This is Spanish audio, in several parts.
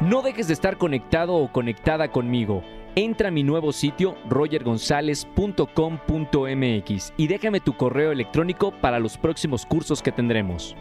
No dejes de estar conectado o conectada conmigo. Entra a mi nuevo sitio rogergonzalez.com.mx y déjame tu correo electrónico para los próximos cursos que tendremos.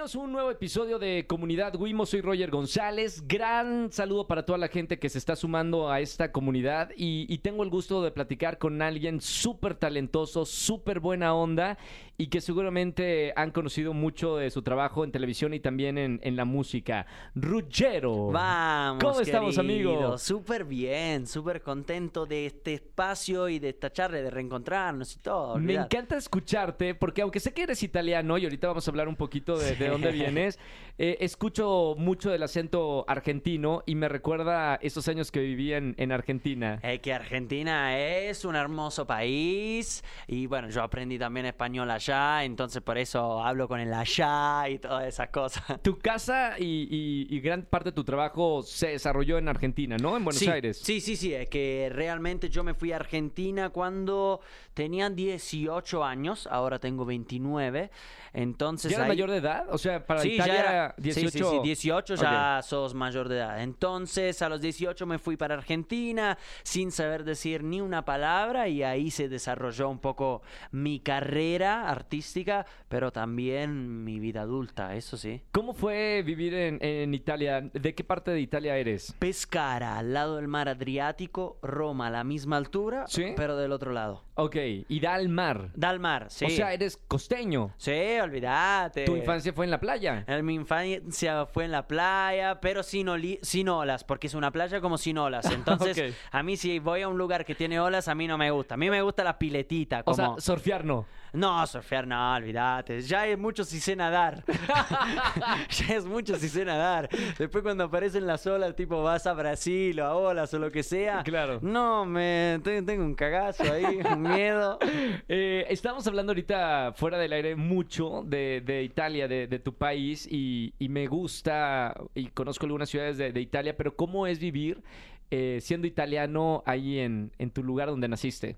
Un nuevo episodio de Comunidad Wimo. Soy Roger González. Gran saludo para toda la gente que se está sumando a esta comunidad y, y tengo el gusto de platicar con alguien súper talentoso, súper buena onda y que seguramente han conocido mucho de su trabajo en televisión y también en, en la música. Ruggero. Vamos. ¿Cómo estamos, querido. amigo? Súper bien, súper contento de este espacio y de esta charla, de reencontrarnos y todo. Me encanta escucharte porque aunque sé que eres italiano y ahorita vamos a hablar un poquito de, de dónde vienes, eh, escucho mucho del acento argentino y me recuerda esos años que viví en, en Argentina. Es que Argentina es un hermoso país y bueno, yo aprendí también español allá, entonces por eso hablo con el allá y todas esas cosas. Tu casa y, y- y gran parte de tu trabajo se desarrolló en Argentina, ¿no? En Buenos sí, Aires. Sí, sí, sí, es que realmente yo me fui a Argentina cuando tenía 18 años, ahora tengo 29, entonces... ¿Ya eras ahí- mayor de edad? O sea, para Sí, Italia ya era, 18... Sí, sí, sí, 18 ya sos mayor de edad. Entonces, a los 18 me fui para Argentina sin saber decir ni una palabra y ahí se desarrolló un poco mi carrera artística, pero también mi vida adulta, eso sí. ¿Cómo fue vivir en, en Italia? ¿De qué parte de Italia eres? Pescara, al lado del mar Adriático, Roma, a la misma altura, ¿Sí? pero del otro lado. Ok, y da al mar. Da al mar, sí. O sea, eres costeño. Sí, olvídate. Tu infancia fue en la playa. En mi infancia fue en la playa, pero sin, sin olas, porque es una playa como sin olas. Entonces, a mí si voy a un lugar que tiene olas, a mí no me gusta. A mí me gusta la piletita. O Como... sea, surfear no. No, surfear no, olvídate. Ya es mucho si sé nadar. ya es mucho si sé nadar. Después cuando aparecen las olas, tipo vas a Brasil o a olas o lo que sea. Claro. No, me te- tengo un cagazo ahí, un miedo. Eh, estamos hablando ahorita fuera del aire mucho de, de Italia, de, de tu país, y, y me gusta, y conozco algunas ciudades de, de Italia, pero ¿cómo es vivir eh, siendo italiano ahí en, en tu lugar donde naciste?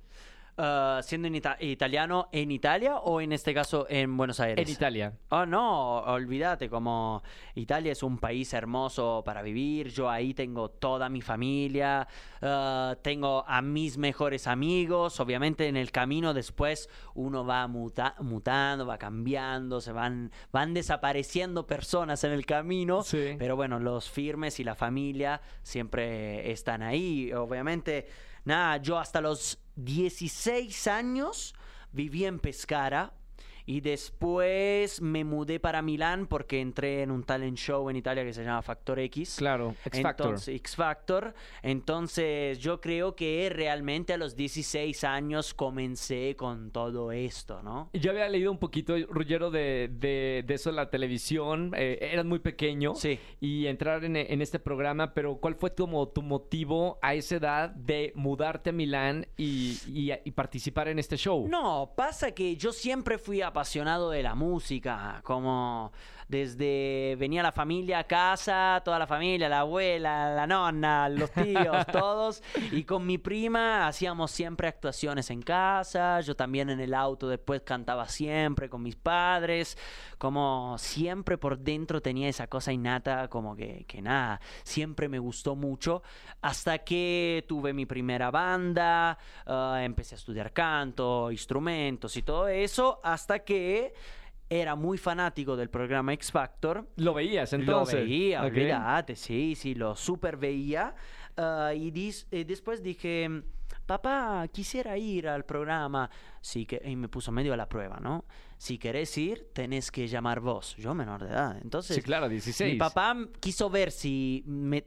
Ah, siendo en ita- italiano en Italia o en este caso en Buenos Aires. En Italia. Oh, no, olvídate, como Italia es un país hermoso para vivir, yo ahí tengo toda mi familia, ah, tengo a mis mejores amigos, obviamente en el camino después uno va muta- mutando, va cambiando, se van, van desapareciendo personas en el camino, Sí. pero bueno, los firmes y la familia siempre están ahí, obviamente, nada, yo hasta los 16 años viví en Pescara. Y después me mudé para Milán porque entré en un talent show en Italia que se llama Factor X. Claro, X Factor. Entonces, X Factor. Entonces, yo creo que realmente a los 16 años comencé con todo esto, ¿no? Yo había leído un poquito, Ruggero, de, de, de eso en la televisión. Eh, eras muy pequeño. Sí. Y entrar en, en este programa, pero ¿cuál fue tu, mo- tu motivo a esa edad de mudarte a Milán y, y- y participar en este show? No, pasa que yo siempre fui apasionado de la música, como desde venía la familia a casa, toda la familia, la abuela, la nonna, los tíos, todos, y con mi prima hacíamos siempre actuaciones en casa, yo también en el auto después cantaba siempre con mis padres, como siempre por dentro tenía esa cosa innata, como que, que nada, siempre me gustó mucho, hasta que tuve mi primera banda, ah, empecé a estudiar canto, instrumentos y todo eso, hasta que era muy fanático del programa X Factor. Lo veías entonces. Lo veía, olvídate, sí, sí, lo super veía. Ah, y, dis- eh, después dije, papá, quisiera ir al programa. Sí, que, y me puso medio a la prueba, ¿no? Si querés ir, tenés que llamar vos. Yo menor de edad. Entonces, Sí, claro, 16. mi papá quiso ver si me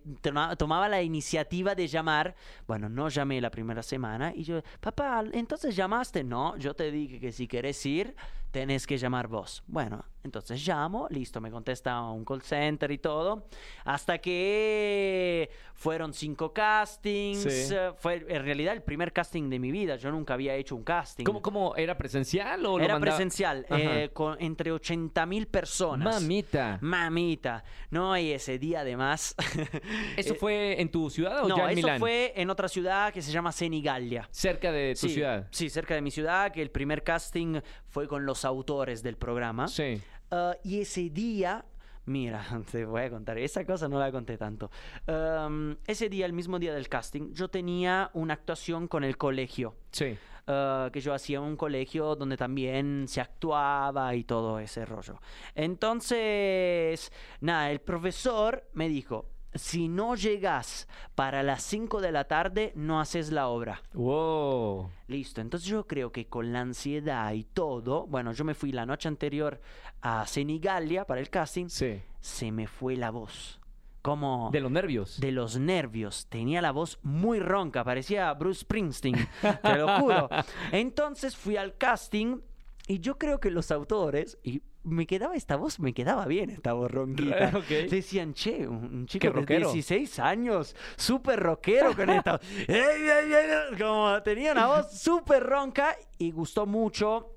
tomaba la iniciativa de llamar. Bueno, no llamé la primera semana. Y yo, papá, entonces llamaste. No, yo te dije que si querés ir, tenés que llamar vos. Bueno, entonces llamo, listo, me contesta un call center y todo. Hasta que fueron cinco castings. Sí. eh, Fue en realidad el primer casting de mi vida. Yo nunca había hecho un casting. ¿Cómo, cómo era presencial o lo Era mandaba- presencial, eh, con, entre 80 mil personas. Mamita. Mamita. No, y ese día además. ¿Eso eh, fue en tu ciudad o no, ya en eso Milán? fue en otra ciudad que se llama Senigallia. Cerca de tu sí, ciudad. Sí, cerca de mi ciudad, que el primer casting fue con los autores del programa. Sí. Ah, y ese día, mira, te voy a contar, esa cosa no la conté tanto. Um, ese día, el mismo día del casting, yo tenía una actuación con el colegio. Sí. ah, que yo hacía un colegio donde también se actuaba y todo ese rollo. Entonces, nada, el profesor me dijo, si no llegas para las 5 de la tarde, no haces la obra. Wow. Listo, entonces yo creo que con la ansiedad y todo, bueno, yo me fui la noche anterior a Senigallia para el casting, Sí. se me fue la voz. Como De los nervios. de los nervios. Tenía la voz muy ronca, parecía Bruce Springsteen, te lo juro. Entonces fui al casting y yo creo que los autores, y me quedaba esta voz, me quedaba bien esta voz ronquita. Ok. Decían, che, un, chico de rockero. 16 años, súper rockero con esta. Como tenía una voz súper ronca y gustó mucho.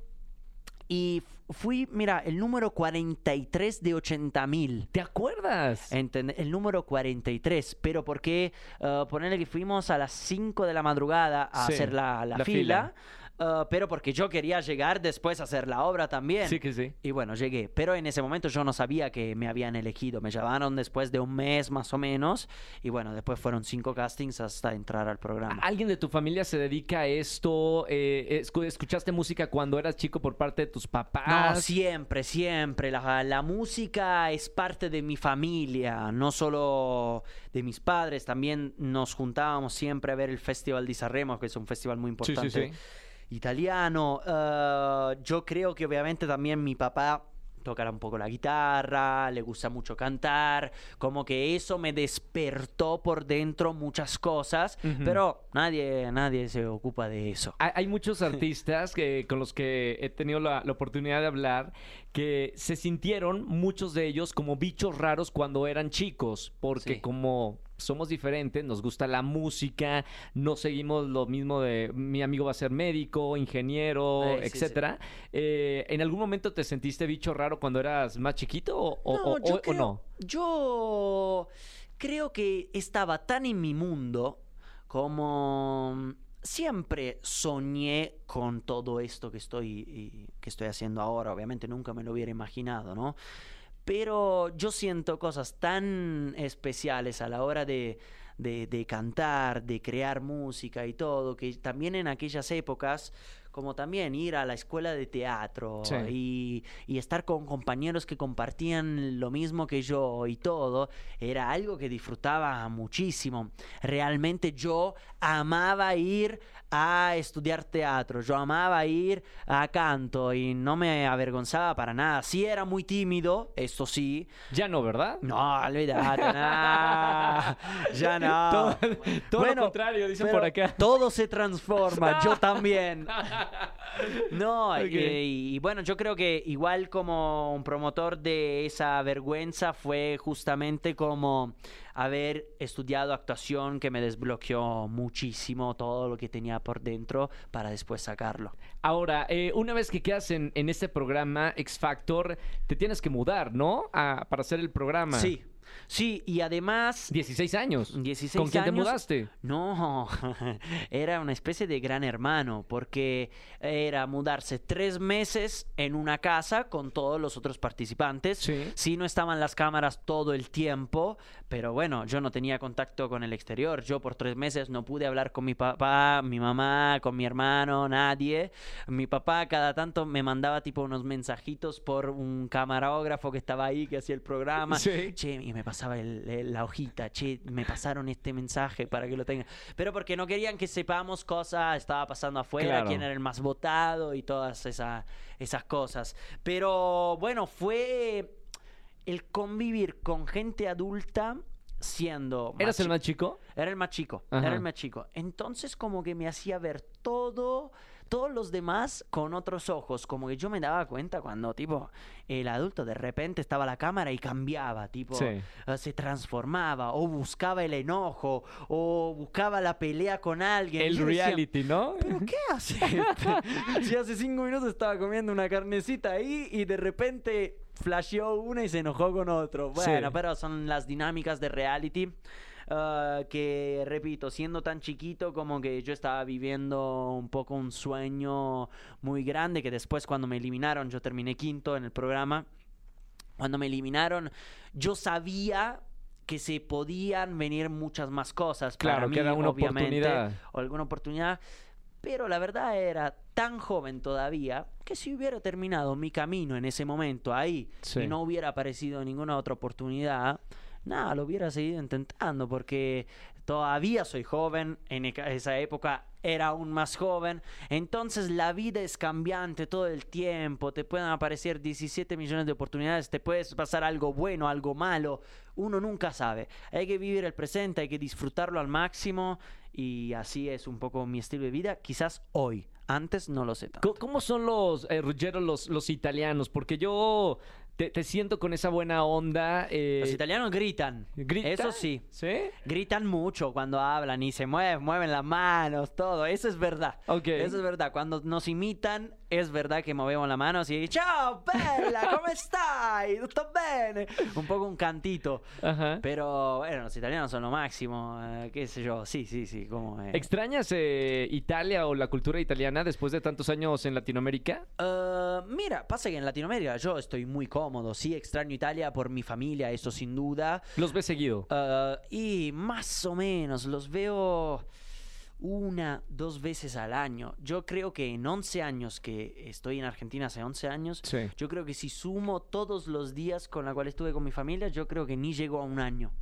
Y fui, mira, el número 43 de 80 mil. ¿Te acuerdas? Entend- el número 43, pero porque uh, ponerle que fuimos a las 5 de la madrugada a Sí, hacer la, la la fila, uh, pero porque yo quería llegar después a hacer la obra también. Sí que sí. Y bueno, llegué, pero en ese momento yo no sabía que me habían elegido, me llamaron después de un mes más o menos, y bueno, después fueron cinco castings hasta entrar al programa. ¿Alguien de tu familia se dedica a esto? Eh, escu- ¿Escuchaste música cuando eras chico por parte de tus papás? No, siempre, siempre. La, la música es parte de mi familia, no solo de mis padres. También nos juntábamos siempre a ver el Festival di Sanremo, que es un festival muy Sí, importante sí, sí. Italiano. Eh, yo creo que obviamente también mi papá tocará un poco la guitarra, le gusta mucho cantar, como que eso me despertó por dentro muchas cosas, pero nadie, nadie se ocupa de eso. Hay, hay muchos artistas que, con los que he tenido la, la oportunidad de hablar que se sintieron, muchos de ellos, como bichos raros cuando eran chicos, porque Sí. como somos diferentes, nos gusta la música, no seguimos lo mismo de mi amigo va a ser médico, ingeniero, sí, etcétera. Eh, ¿En algún momento te sentiste bicho raro cuando eras más chiquito o, o- o- yo o- o creo, no? Yo creo que estaba tan en mi mundo como siempre soñé con todo esto que estoy, que estoy haciendo ahora. Obviamente nunca me lo hubiera imaginado, ¿no? Pero yo siento cosas tan especiales a la hora de, de- de cantar, de crear música y todo, que también en aquellas épocas, como también ir a la escuela de teatro Sí. y, y estar con compañeros que compartían lo mismo que yo y todo, era algo que disfrutaba muchísimo. Realmente yo amaba ir a estudiar teatro, yo amaba ir a canto y no me avergonzaba para nada. Sí era muy tímido, esto sí. Ya no, ¿verdad? No, olvídate, nah, ya no. Todo, todo Bueno, lo contrario, dicen por acá. Todo se transforma, yo también. No, y bueno, yo creo que igual como un promotor de esa vergüenza fue justamente como haber estudiado actuación que me desbloqueó muchísimo todo lo que tenía por dentro para después sacarlo. Ahora, eh, una vez que quedas en, en este programa X Factor, te tienes que mudar, ¿no? A- para hacer el programa. Sí, sí, y además... 16 años. 16 ¿Con quién te mudaste? No, era una especie de gran hermano, porque era mudarse tres meses en una casa con todos los otros participantes. Sí. no estaban las cámaras todo el tiempo, pero bueno, yo no tenía contacto con el exterior. Yo por tres meses no pude hablar con mi papá, mi mamá, con mi hermano, nadie. Mi papá cada tanto me mandaba tipo unos mensajitos por un camarógrafo que estaba ahí, que hacía el programa. Sí. Che, y me pasaba el- el- la hojita, che, me pasaron este mensaje para que lo tengan. Pero porque no querían que sepamos cosas estaba pasando afuera, Claro. quién era el más votado y todas esa- esas cosas. Pero bueno, fue el convivir con gente adulta siendo... ¿Eras el más chico? Era el más chico, Ajá. era el más chico. Entonces como que me hacía ver todo todos los demás con otros ojos, como que yo me daba cuenta cuando tipo el adulto de repente estaba a la cámara y cambiaba, tipo Sí. eh, se transformaba o buscaba el enojo o buscaba la pelea con alguien. El decía, reality, ¿no? ¿Pero qué hace? este? si hace cinco minutos estaba comiendo una carnecita ahí y de repente flasheó una y se enojó con otro. Bueno, Sí. pero son las dinámicas de reality. ah, que repito, siendo tan chiquito como que yo estaba viviendo un poco un sueño muy grande que después cuando me eliminaron yo terminé quinto en el programa cuando me eliminaron, yo sabía que se podían venir muchas más cosas. para Claro, que mí, era una obviamente, oportunidad. O alguna oportunidad. Pero la verdad era tan joven todavía que si hubiera terminado mi camino en ese momento ahí Sí. y no hubiera aparecido ninguna otra oportunidad, nada, lo hubiera seguido intentando porque todavía soy joven, en eca- esa época era aún más joven, entonces la vida es cambiante todo el tiempo, te pueden aparecer 17 millones de oportunidades, te puedes pasar algo bueno, algo malo, uno nunca sabe, hay que vivir el presente, hay que disfrutarlo al máximo y así es un poco mi estilo de vida, quizás hoy, antes no lo sé tanto. ¿Cómo son los, eh, Ruggero, los, los italianos? Porque yo te, te siento con esa buena onda. eh, Los italianos gritan, ¿gritan? eso sí. ¿Sí? Gritan mucho cuando hablan y se mueven, mueven las manos, todo. Eso es verdad. Eso es verdad. Cuando nos imitan, es verdad que movemos las manos y ¡Ciao, bella! ¿Cómo stai? ¿Tutto bene? Un poco un cantito. Ajá. Pero, bueno, los italianos son lo máximo. eh, qué sé yo. Sí, sí, sí. Como, eh. ¿Extrañas eh, Italia o la cultura italiana después de tantos años en Latinoamérica? Eh, mira, pasa que en Latinoamérica yo estoy muy cómodo. Sí, extraño Italia por mi familia, eso sin duda. ¿Los ves seguido? Uh, y más o menos los veo una, dos veces al año. Yo creo que en 11 años que estoy en Argentina, hace 11 años, Sí. yo creo que si sumo todos los días con la cual estuve con mi familia, yo creo que ni llegó a un año.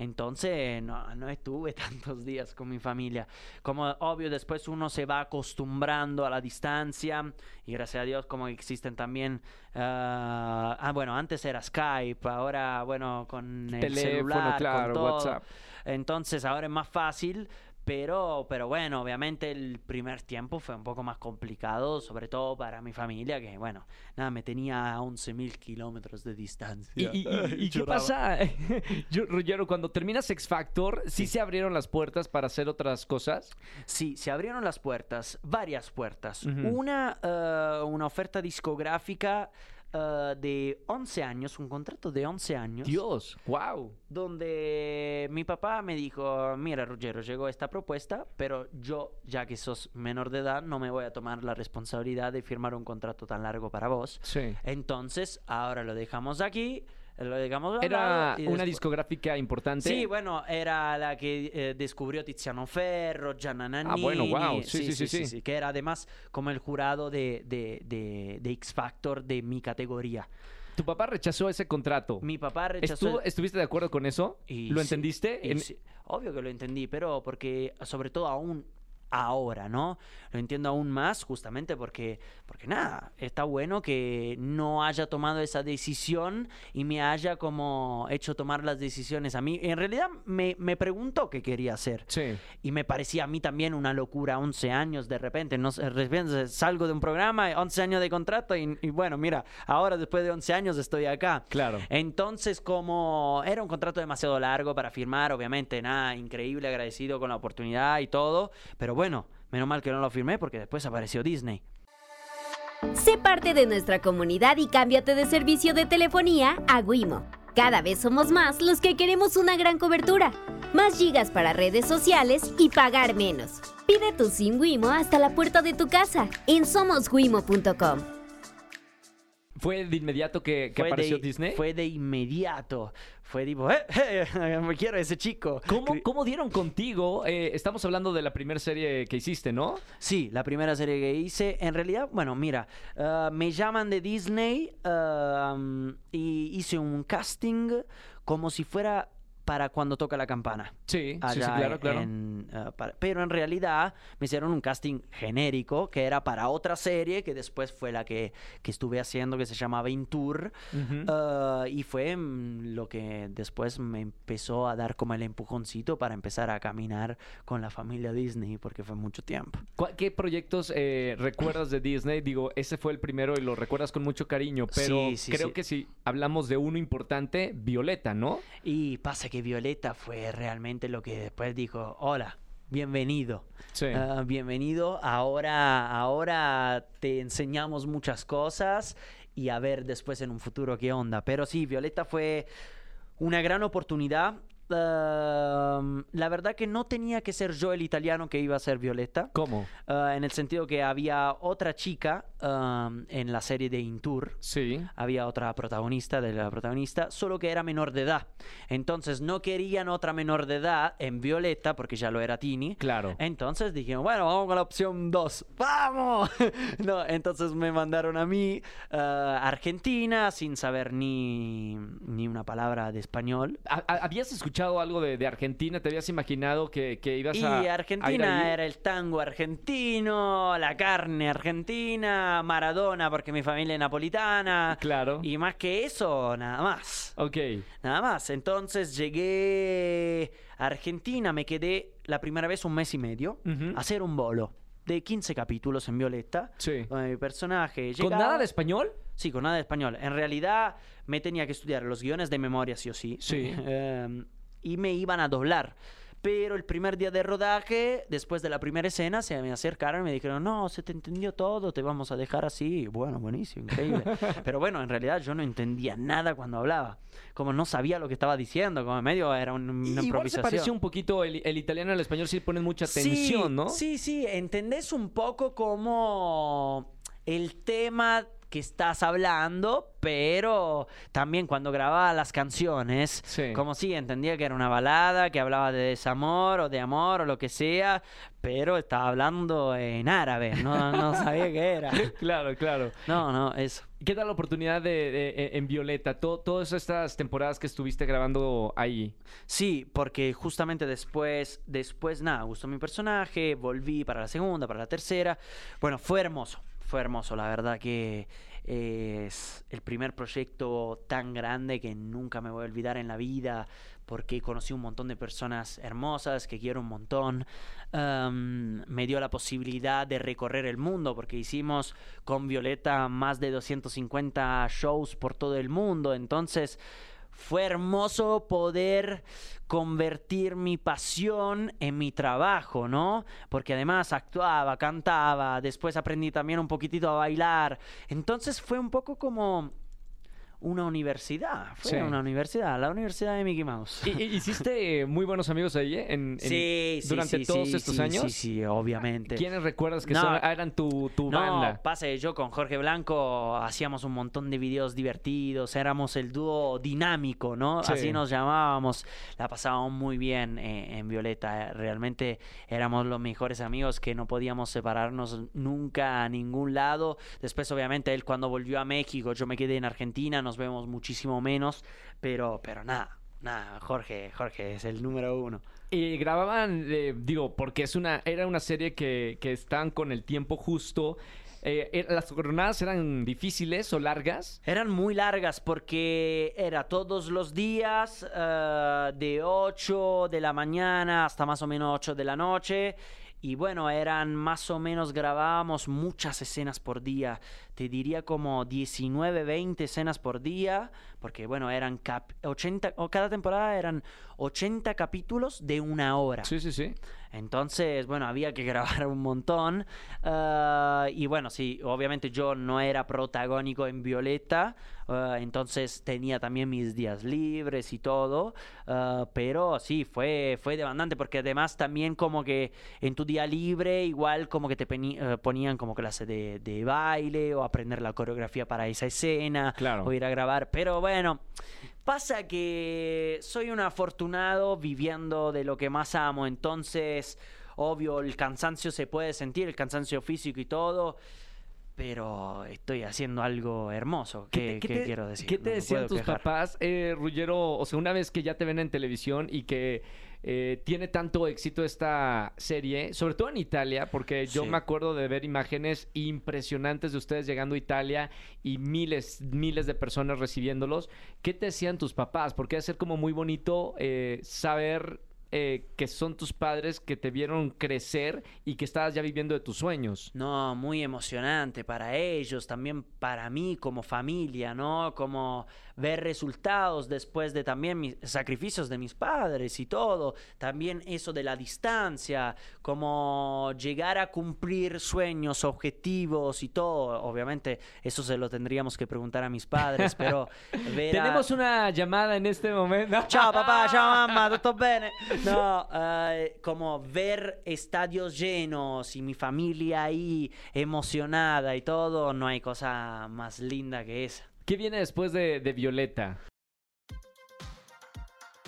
Entonces, no, no estuve tantos días con mi familia. Como obvio, después uno se va acostumbrando a la distancia y gracias a Dios como existen también... ah, ah, bueno, antes era Skype, ahora, bueno, con el Teléfono, celular, claro, con todo. WhatsApp. Entonces ahora es más fácil, pero, pero bueno, obviamente el primer tiempo fue un poco más complicado, sobre todo para mi familia, que bueno, nada, me tenía a 11.000 kilómetros de distancia. ¿Y, y- y- y qué pasa, Yo, Ruggero, cuando terminas X Factor, ¿sí se abrieron las puertas para hacer otras cosas? Sí, se abrieron las puertas, varias puertas. Una, eh, una oferta discográfica eh, de 11 años, un contrato de 11 años. Dios, wow. donde mi papá me dijo, mira Ruggero, llegó esta propuesta, pero yo, ya que sos menor de edad, no me voy a tomar la responsabilidad de firmar un contrato tan largo para vos. Sí. Entonces, ahora lo dejamos aquí, lo dejamos Era una después- discográfica importante. Sí, bueno, era la que eh, descubrió Tiziano Ferro, Gianna Nannini. Ah, bueno, wow. Sí, sí, sí, sí. Que era además como el jurado de, de, de, de X Factor de mi categoría. Tu papá rechazó ese contrato. Mi papá rechazó... ¿Estuvo- ¿Estuviste de acuerdo con eso? Y ¿Lo sí, entendiste? En- sí, obvio que lo entendí, pero porque sobre todo aún ahora, ¿no? Lo entiendo aún más justamente porque, porque nada, está bueno que no haya tomado esa decisión y me haya como hecho tomar las decisiones a mí. En realidad me, me preguntó qué quería hacer. Sí. Y me parecía a mí también una locura, 11 años de repente, no de repente salgo de un programa, 11 años de contrato y, y bueno, mira, ahora después de 11 años estoy acá. Claro. Entonces, como era un contrato demasiado largo para firmar, obviamente, nada, increíble, agradecido con la oportunidad y todo, pero bueno, menos mal que no lo firmé porque después apareció Disney. Sé parte de nuestra comunidad y cámbiate de servicio de telefonía a Wimo. Cada vez somos más los que queremos una gran cobertura, más gigas para redes sociales y pagar menos. Pide tu SIM Wimo hasta la puerta de tu casa en somoswimo.com. ¿Fue de inmediato que, apareció de, Disney? Fue de inmediato. Fue tipo, ¡eh! eh, me quiero ese chico. ¿Cómo, cómo dieron contigo? Eh, estamos hablando de la primera serie que hiciste, ¿no? Sí, la primera serie que hice. En realidad, bueno, mira, ah, me llaman de Disney ah, y hice un casting como si fuera para cuando toca la campana. Sí, sí, sí, allá claro, claro. en, eh, para- pero en realidad me hicieron un casting genérico que era para otra serie que después fue la que, que estuve haciendo que se llamaba Intour Ujú. Uh, y fue mm, lo que después me empezó a dar como el empujoncito para empezar a caminar con la familia Disney porque fue mucho tiempo. ¿Cuál- ¿Qué proyectos eh, recuerdas de Disney? Digo, ese fue el primero y lo recuerdas con mucho cariño, pero Sí, sí, creo sí. que si hablamos de uno importante, Violeta, ¿no? Y pasa que Violeta fue realmente lo que después dijo, hola, bienvenido. Sí. Ah, bienvenido. Ahora, ahora te enseñamos muchas cosas y a ver después en un futuro qué onda. Pero sí, Violeta fue una gran oportunidad. Um, la verdad que no tenía que ser yo el italiano que iba a ser Violeta. ¿Cómo? Ah, en el sentido que había otra chica um, en la serie de Intour. Sí. Había otra protagonista de la protagonista, solo que era menor de edad. Entonces no querían otra menor de edad en Violeta, porque ya lo era Tini. Claro. Entonces dijeron, bueno, vamos con la opción 2. ¡Vamos! no, entonces me mandaron a mí a Argentina sin saber ni, ni una palabra de español. ¿Ha- ha- ¿Habías escuchado algo de, de Argentina? ¿Te habías imaginado que, que ibas Y a, ir Argentina era el tango argentino, la carne argentina, Maradona porque mi familia es napolitana. Claro. Y más que eso, nada más. Ok. Nada más. Entonces llegué a Argentina, me quedé la primera vez un mes y medio a hacer un bolo de 15 capítulos en Violeta. Sí. Con mi personaje. ¿Con nada de español? Sí, con nada de español. En realidad me tenía que estudiar los guiones de memoria, sí o sí. Sí. Em, y me iban a doblar. Pero el primer día de rodaje, después de la primera escena, se me acercaron y me dijeron, no, se te entendió todo, te vamos a dejar así. Bueno, buenísimo, increíble. Pero bueno, en realidad yo no entendía nada cuando hablaba. Como no sabía lo que estaba diciendo, como en medio era un- una Igual se improvisación. parece un poquito el, el italiano al español, sí ponen mucha tensión, sí, ¿no? Sí, sí, entendés un poco como el tema que estás hablando, pero también cuando grababa las canciones, Sí. como si entendía que era una balada, que hablaba de desamor o de amor o lo que sea, pero estaba hablando en árabe, no, no sabía qué era. Claro, claro. No, no, eso. ¿Qué tal la oportunidad de, de- eh, en Violeta? To- todas estas temporadas que estuviste grabando ahí. Sí, porque justamente después, después, nada, gustó mi personaje, volví para la segunda, para la tercera. Bueno, fue hermoso, fue hermoso, la verdad que es el primer proyecto tan grande que nunca me voy a olvidar en la vida, porque conocí un montón de personas hermosas que quiero un montón. Me dio la posibilidad de recorrer el mundo, porque hicimos con Violeta más de 250 shows por todo el mundo, entonces fue hermoso poder convertir mi pasión en mi trabajo, ¿no? Porque además actuaba, cantaba, después aprendí también un poquitito a bailar. Entonces fue un poco como una universidad. Fue Sí. una universidad, la universidad de Mickey Mouse. ¿Y- ¿Hiciste muy buenos amigos ahí eh? en, en- sí, sí, durante todos estos años? Sí, sí, obviamente. ¿Quiénes recuerdas que No. son- ah, eran tu, tu No, banda? pasa que yo con Jorge Blanco hacíamos un montón de videos divertidos, éramos el dúo dinámico, ¿no? Sí. Así nos llamábamos, la pasábamos muy bien eh, en Violeta, eh, realmente éramos los mejores amigos que no podíamos separarnos nunca a ningún lado. Después, obviamente, él cuando volvió a México, yo me quedé en Argentina, nos vemos muchísimo menos, pero, pero nada. Nada, Jorge, Jorge es el número uno. Y grababan, eh, digo, porque es una, era una serie que, que están con el tiempo justo. Eh, eh, ¿Las jornadas eran difíciles o largas? Eran muy largas porque era todos los días eh, de 8 de la mañana hasta más o menos 8 de la noche. Y bueno, eran más o menos, grabábamos muchas escenas por día. Te diría como 19, 20 escenas por día. Porque bueno, eran cap- 80, o cada temporada eran 80 capítulos de una hora. Sí, sí, sí. Entonces, bueno, había que grabar un montón. ah, y bueno, sí, obviamente yo no era protagónico en Violeta. ah, entonces tenía también mis días libres y todo. ah, pero sí, fue, fue demandante porque además también como que en tu día libre igual como que te eh, ponían como clase de, de baile o aprender la coreografía para esa escena Claro. o ir a grabar. Pero bueno, pasa que soy un afortunado viviendo de lo que más amo, entonces, obvio, el cansancio se puede sentir, el cansancio físico y todo. pero estoy haciendo algo hermoso. ¿Qué, te- qué te- quiero decir? ¿Qué te No decían tus quejar. papás, eh, Ruggero? O sea, una vez que ya te ven en televisión y que eh, tiene tanto éxito esta serie, sobre todo en Italia, porque yo Sí. me acuerdo de ver imágenes impresionantes de ustedes llegando a Italia y miles, miles de personas recibiéndolos. ¿Qué te decían tus papás? Porque debe ser como muy bonito eh, saber eh, que son tus padres que te vieron crecer y que estabas ya viviendo de tus sueños. No, muy emocionante para ellos, también para mí como familia, ¿no? Como ver resultados después de también mis sacrificios de mis padres y todo. También eso de la distancia, como llegar a cumplir sueños, objetivos y todo. Obviamente eso se lo tendríamos que preguntar a mis padres, pero ver a- Tenemos una llamada en este momento. Ciao papà, ciao mamma, tutto bene? No, eh, como ver estadios llenos y mi familia ahí emocionada y todo, no hay cosa más linda que esa. ¿Qué viene después de, de Violeta?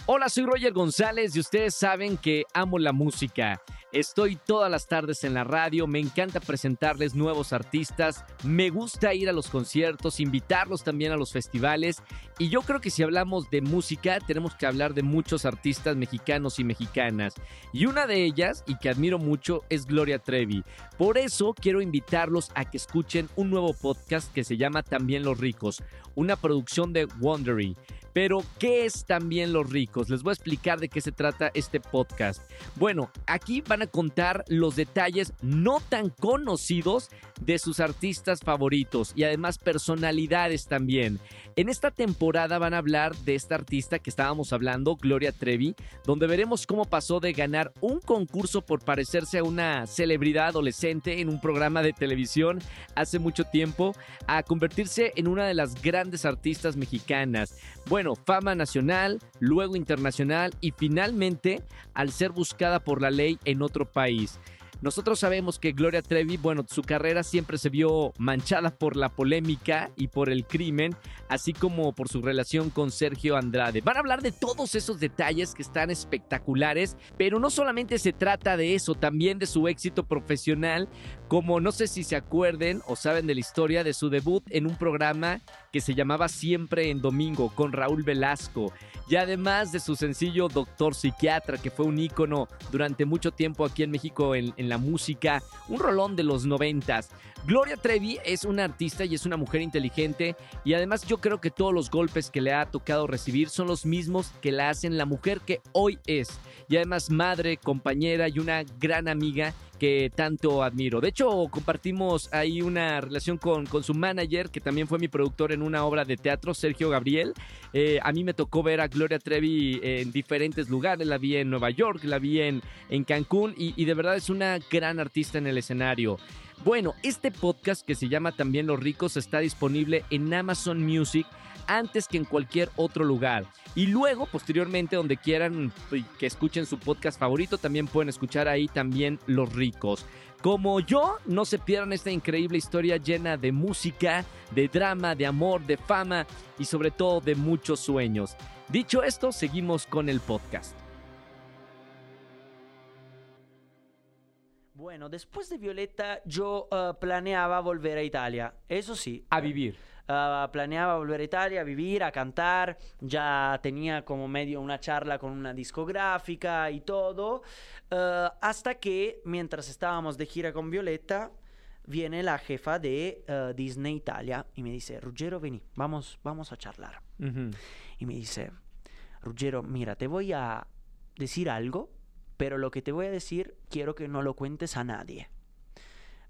Hola, soy Roger González y ustedes saben que amo la música. Estoy todas las tardes en la radio, me encanta presentarles nuevos artistas, me gusta ir a los conciertos, invitarlos también a los festivales y yo creo que si hablamos de música tenemos que hablar de muchos artistas mexicanos y mexicanas. Y una de ellas, y que admiro mucho, es Gloria Trevi. Por eso quiero invitarlos a que escuchen un nuevo podcast que se llama También los ricos, una producción de Wondery. Pero, ¿qué es también Los Ricos? Les voy a explicar de qué se trata este podcast. Bueno, aquí van a contar los detalles no tan conocidos de sus artistas favoritos y además personalidades también. En esta temporada van a hablar de esta artista que estábamos hablando, Gloria Trevi, donde veremos cómo pasó de ganar un concurso por parecerse a una celebridad adolescente en un programa de televisión hace mucho tiempo a convertirse en una de las grandes artistas mexicanas. Bueno, fama nacional, luego internacional y finalmente al ser buscada por la ley en otro país. Nosotros sabemos que Gloria Trevi, bueno, su carrera siempre se vio manchada por la polémica y por el crimen, así como por su relación con Sergio Andrade. Van a hablar de todos esos detalles que están espectaculares, pero no solamente se trata de eso, también de su éxito profesional, como no sé si se acuerden o saben de la historia de su debut en un programa que se llamaba Siempre en Domingo con Raúl Velasco. Y además de su sencillo Doctor Psiquiatra, que fue un ícono durante mucho tiempo aquí en México en, en la música, un rolón de los noventas. Gloria Trevi es una artista y es una mujer inteligente y además yo creo que todos los golpes que le ha tocado recibir son los mismos que la hacen la mujer que hoy es. Y además madre, compañera y una gran amiga que tanto admiro. De hecho, compartimos ahí una relación con, con su manager, que también fue mi productor en una obra de teatro, Sergio Gabriel. Eh, a mí me tocó ver a Gloria Trevi en diferentes lugares. La vi en Nueva York, la vi en, en Cancún y de verdad es una gran artista en el escenario. Bueno, este podcast que se llama También Los Ricos está disponible en Amazon Music antes que en cualquier otro lugar. Y luego, posteriormente, donde quieran que escuchen su podcast favorito, también pueden escuchar ahí también Los Ricos. Como yo, no se pierdan esta increíble historia llena de música, de drama, de amor, de fama y sobre todo de muchos sueños. Dicho esto, seguimos con el podcast. Bueno, después de Violeta yo eh, planeaba volver a Italia, eso sí. A vivir. Ah, planeaba volver a Italia, a vivir, a cantar. Ya tenía como medio una charla con una discográfica y todo. Eh, hasta que, mientras estábamos de gira con Violeta, viene la jefa de eh, Disney Italia y me dice, Ruggero, vení, vamos, vamos a charlar. Y me dice, Ruggero, mira, te voy a decir algo, pero lo que te voy a decir quiero que no lo cuentes a nadie.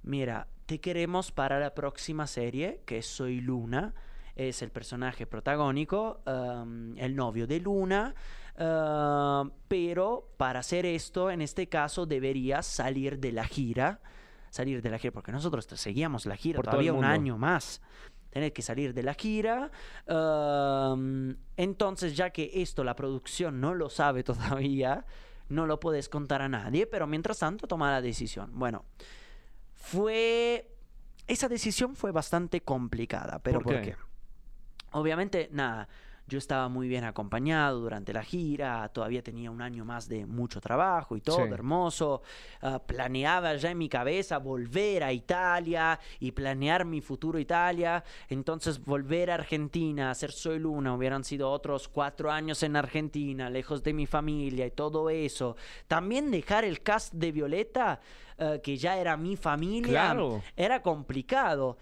Mira, te queremos para la próxima serie, que es Soy Luna, es el personaje protagónico, um, el novio de Luna, uh, pero para hacer esto, en este caso, deberías salir de la gira, salir de la gira, porque nosotros seguíamos la gira Por todavía un año más. Tener que salir de la gira. entonces, ya que esto la producción no lo sabe todavía, no lo puedes contar a nadie, pero mientras tanto toma la decisión. Bueno, fue... Esa decisión fue bastante complicada, pero ¿Por ¿por qué? qué? Obviamente, nada, yo estaba muy bien acompañado durante la gira, todavía tenía un año más de mucho trabajo y todo, Sí. hermoso. Ah, planeaba ya en mi cabeza volver a Italia y planear mi futuro Italia. Entonces volver a Argentina, hacer Soy Luna, hubieran sido otros cuatro años en Argentina, lejos de mi familia y todo eso. También dejar el cast de Violeta, eh, que ya era mi familia, Claro. era complicado.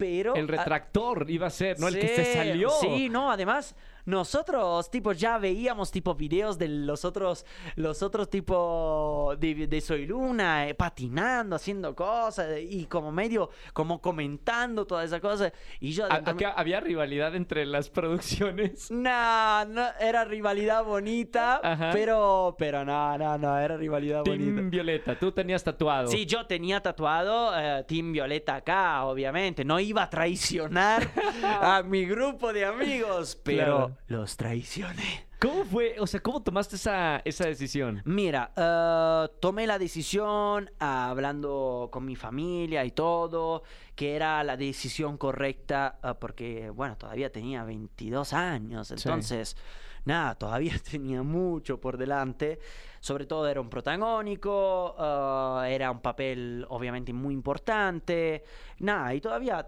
Pero El retractor iba a ser, ¿no? El que se salió. Sí, no, además nosotros tipo ya veíamos tipo videos de los otros los otros tipo de, de Soy Luna eh, patinando, haciendo cosas y como medio como comentando todas esas cosas y yo A- había rivalidad entre las producciones. no, no, era rivalidad bonita, Ajá. pero pero no, no, no, era rivalidad bonita. Team Violeta, tú tenías tatuado. Sí, yo tenía tatuado eh, Team Violeta acá, obviamente. No iba a traicionar a mi grupo de amigos, pero Claro. Los traicioné. ¿Cómo fue? O sea, ¿cómo tomaste esa, esa decisión? Mira, eh, tomé la decisión ah, hablando con mi familia y todo, que era la decisión correcta, ah, porque, bueno, todavía tenía 22 años, entonces, nada, todavía tenía mucho por delante. Sobre todo era un protagónico, ah, era un papel obviamente muy importante, nada, y todavía,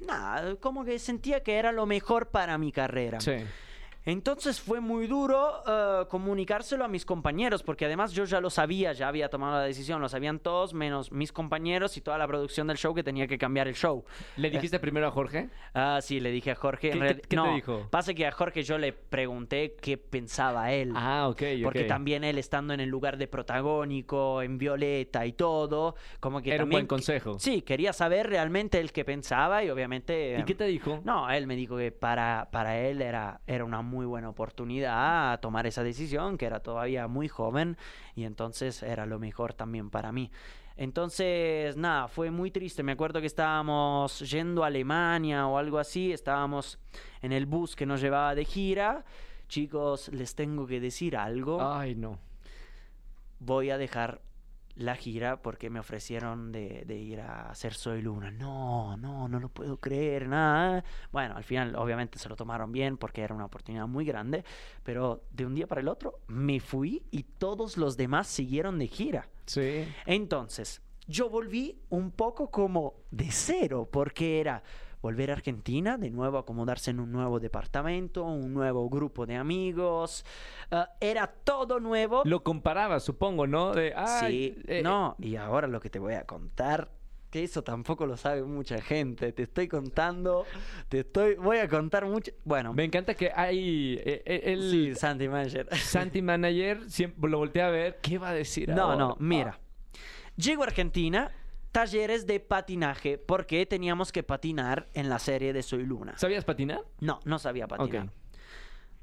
nada, como que sentía que era lo mejor para mi carrera. Sí. Entonces fue muy duro eh, comunicárselo a mis compañeros, porque además yo ya lo sabía, ya había tomado la decisión, lo sabían todos, menos mis compañeros y toda la producción del show que tenía que cambiar el show. ¿Le dijiste primero a Jorge? Ah, sí, le dije a Jorge. en ¿Qué- real- qué- qué te dijo? Pasa que a Jorge yo le pregunté qué pensaba él. Ah, ok. Porque también él estando en el lugar de protagónico, en Violeta y todo, como que Era un también buen consejo. Sí, quería saber realmente el que pensaba y obviamente... ¿Y qué te dijo? No, él me dijo que para, para él era, era una muy buena oportunidad tomar esa decisión, que era todavía muy joven y entonces era lo mejor también para mí. Entonces, nada, fue muy triste. Me acuerdo que estábamos yendo a Alemania o algo así, estábamos en el bus que nos llevaba de gira. Chicos, les tengo que decir algo Ay, no. voy a dejar la gira porque me ofrecieron de, de ir a hacer Soy Luna. No, no, no lo puedo creer, nada. Bueno, al final obviamente se lo tomaron bien porque era una oportunidad muy grande, pero de un día para el otro me fui y todos los demás siguieron de gira. Sí. Entonces, yo volví un poco como de cero, porque era volver a Argentina, de nuevo acomodarse en un nuevo departamento, un nuevo grupo de amigos, eh, era todo nuevo. Lo comparabas, supongo, ¿no? De, sí, eh, no, y ahora lo que te voy a contar, que eso tampoco lo sabe mucha gente, te estoy contando, te estoy, voy a contar mucho, bueno, Me encanta que hay eh, eh, el sí, Santi Manager. Santi Manager siempre lo voltea a ver. ¿Qué va a decir No, ahora? no, mira. Llego a Argentina, talleres de patinaje, porque teníamos que patinar en la serie de Soy Luna. ¿Sabías patinar? No, no sabía patinar.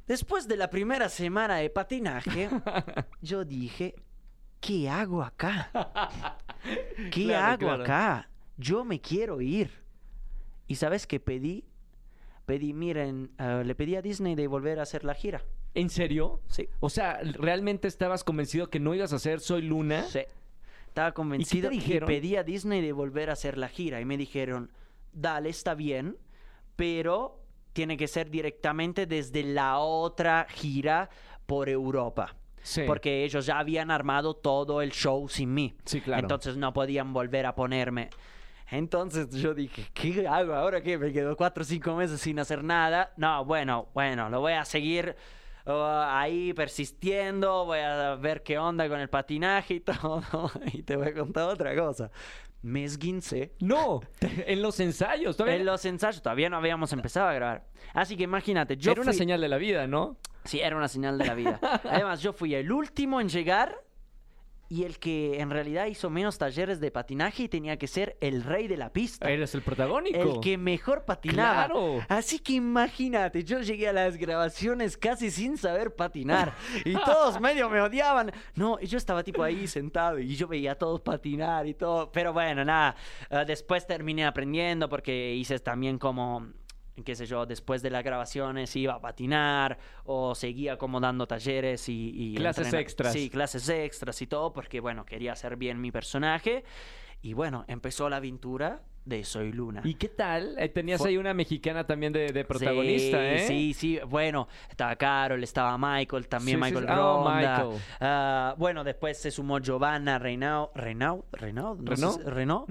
Después de la primera semana de patinaje, yo dije, ¿qué hago acá? ¿Qué Claro, hago claro. acá? Yo me quiero ir. ¿Y sabes qué pedí? Pedí, miren, eh, le pedí a Disney de volver a hacer la gira. ¿En serio? Sí. O sea, ¿realmente estabas convencido que no ibas a hacer Soy Luna? Sí. Estaba convencido y, dijeron? pedí a Disney de volver a hacer la gira. Y me dijeron, dale, está bien, pero tiene que ser directamente desde la otra gira por Europa. Sí. Porque ellos ya habían armado todo el show sin mí. Sí, claro. Entonces no podían volver a ponerme. Entonces yo dije, ¿qué hago ahora? ¿Qué? Me quedo cuatro o cinco meses sin hacer nada. No, bueno, bueno, lo voy a seguir uh, ahí persistiendo. Voy a ver qué onda con el patinaje y todo. y te voy a contar otra cosa. Me esguincé. No, en los ensayos. todavía- En los ensayos todavía no habíamos empezado a grabar. Así que imagínate, yo Era una señal de la vida, ¿no? Sí, era una señal de la vida. Además, yo fui el último en llegar y el que en realidad hizo menos talleres de patinaje y tenía que ser el rey de la pista. Eres el protagónico. El que mejor patinaba. Claro. Así que imagínate, yo llegué a las grabaciones casi sin saber patinar. Y todos medio me odiaban. No, yo estaba tipo ahí sentado y yo veía a todos patinar y todo. Pero bueno, nada. eh, después terminé aprendiendo porque hice también como qué sé yo, después de las grabaciones iba a patinar o seguía como dando talleres y... y Clases entrenar- extras. Sí, clases extras y todo porque, bueno, quería hacer bien mi personaje. Y bueno, empezó la aventura de Soy Luna. ¿Y qué tal? Eh, tenías Fue- ahí una mexicana también de, de protagonista, sí, ¿eh? Sí, sí, bueno, estaba Carol, estaba Michael, también Sí, Michael sí. Oh. Michael. Ah, bueno, después se sumó Giovanna Renaud, Renaud, Renaud, no Renaud.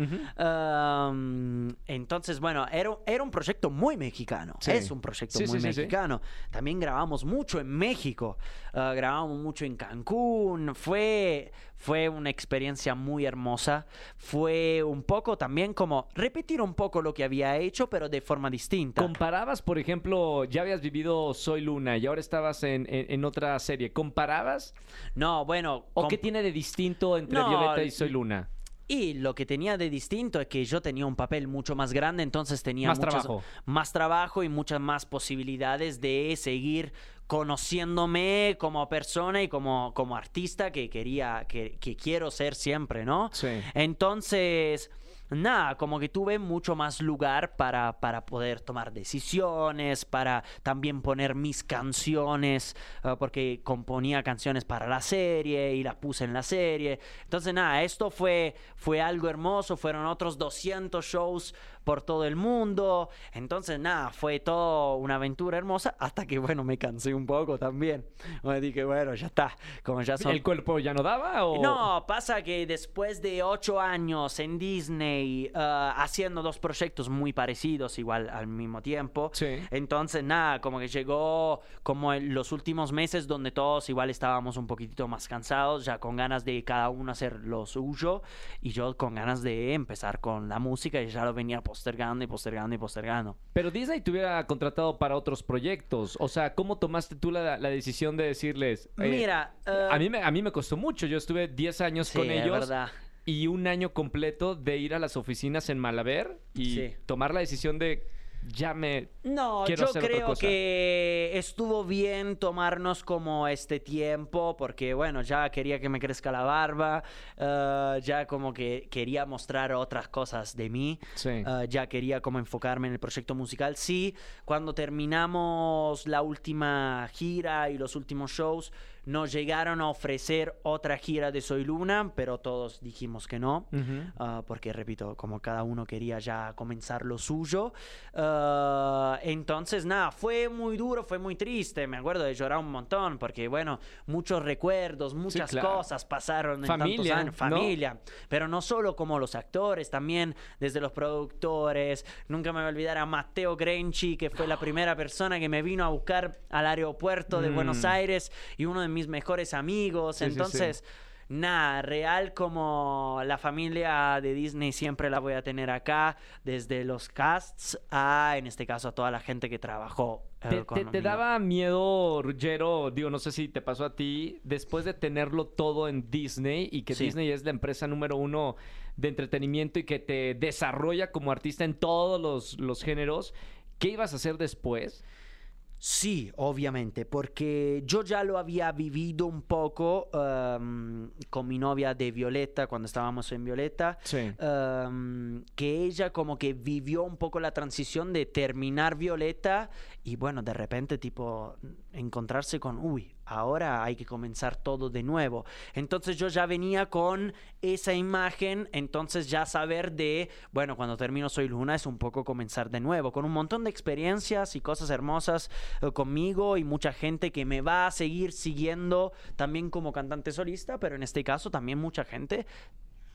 entonces, bueno, era, era un proyecto muy mexicano. Es un proyecto muy mexicano. También grabamos mucho en México. Ah, grabamos mucho en Cancún. Fue, fue una experiencia muy hermosa. Fue un poco también como repetir un poco lo que había hecho, pero de forma distinta. ¿Comparabas, por ejemplo, ya habías vivido Soy Luna y ahora estabas en, en- en otra serie? ¿Comparabas? no, bueno. ¿O qué tiene de distinto entre No, Violeta y Soy Luna? Y lo que tenía de distinto es que yo tenía un papel mucho más grande, entonces tenía Más muchas- trabajo. más trabajo y muchas más posibilidades de seguir conociéndome como persona y como, como artista que quería, que, que quiero ser siempre, ¿no? Sí. Entonces, nada, como que tuve mucho más lugar para, para poder tomar decisiones, para también poner mis canciones, ah, porque componía canciones para la serie y las puse en la serie. Entonces, nada, esto fue, fue algo hermoso, fueron otros 200 shows por todo el mundo. Entonces, nada, fue todo una aventura hermosa hasta que, bueno, me cansé un poco también. Me dije, bueno, ya está, como ya son ¿El cuerpo ya no daba? O... no, pasa que después de ocho años en Disney, ah, haciendo dos proyectos muy parecidos, igual al mismo tiempo, Sí. entonces nada, como que llegó como en los últimos meses donde todos igual estábamos un poquitito más cansados, ya con ganas de cada uno hacer lo suyo, y yo con ganas de empezar con la música y ya lo venía postergando y postergando y postergando. Pero Disney te hubiera contratado para otros proyectos. O sea, ¿cómo tomaste tú la, la decisión de decirles... eh, Mira, a, mí me, a mí me costó mucho. Yo estuve 10 años sí, con es ellos. verdad. y un año completo de ir a las oficinas en Malaber y Sí. tomar la decisión de ya me No, Quiero yo hacer otra creo cosa. que estuvo bien tomarnos como este tiempo porque bueno, ya quería que me crezca la barba, eh, ya como que quería mostrar otras cosas de mí, sí. eh, ya quería como enfocarme en el proyecto musical. Sí, cuando terminamos la última gira y los últimos shows, nos llegaron a ofrecer otra gira de Soy Luna, pero todos dijimos que no. Ah, porque repito, como cada uno quería ya comenzar lo suyo. Ah, entonces, nada, fue muy duro, fue muy triste. Me acuerdo de llorar un montón, porque bueno, muchos recuerdos, muchas claro. cosas pasaron en Familia, tantos años. ¿no? Familia. Pero no solo como los actores, también desde los productores. Nunca me voy a olvidar a Matteo Grenchi, que fue la primera persona que me vino a buscar al aeropuerto de Mm. Buenos Aires y uno de mis mejores amigos. Sí, sí, sí. Entonces. Nada, real como la familia de Disney siempre la voy a tener acá, desde los casts a, en este caso, a toda la gente que trabajó. eh, ¿Te, te- te daba miedo, Ruggero? Digo, no sé si te pasó a ti, después de tenerlo todo en Disney y que. Disney es la empresa número uno de entretenimiento y que te desarrolla como artista en todos los, los géneros, ¿qué ibas a hacer después? Sí, obviamente, porque yo ya lo había vivido un poco ehm, con mi novia de Violeta, cuando estábamos en Violeta. Sí. ehm, que ella como que vivió un poco la transición de terminar Violeta y bueno, de repente tipo encontrarse con, uy, ahora hay que comenzar todo de nuevo. Entonces yo ya venía con esa imagen, entonces ya saber de, bueno, cuando termino Soy Luna es un poco comenzar de nuevo, con un montón de experiencias y cosas hermosas eh, conmigo y mucha gente que me va a seguir siguiendo también como cantante solista, pero en este caso también mucha gente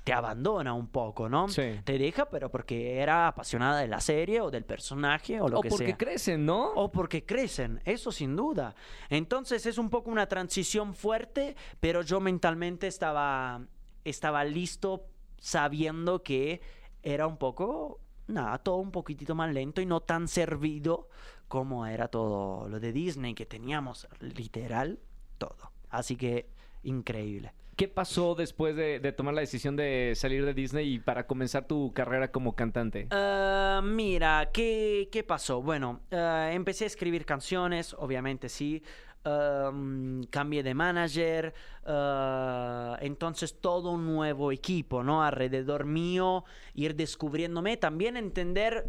te abandona un poco, ¿no? Sí. Te deja, pero porque era apasionada de la serie o del personaje o lo o que porque sea. crecen, ¿no? O porque crecen, eso sin duda. Entonces es un poco una transición fuerte, pero yo mentalmente estaba, estaba listo sabiendo que era un poco, nada, todo un poquitito más lento y no tan servido como era todo lo de Disney, que teníamos literal todo. Así que increíble. ¿Qué pasó después de, tomar la decisión de salir de Disney y para comenzar tu carrera como cantante? Ah, mira, ¿qué, qué pasó? Bueno, ah, empecé a escribir canciones, obviamente sí. Am, cambié de manager, ah, entonces todo un nuevo equipo, ¿no? Alrededor mío, ir descubriéndome, también entender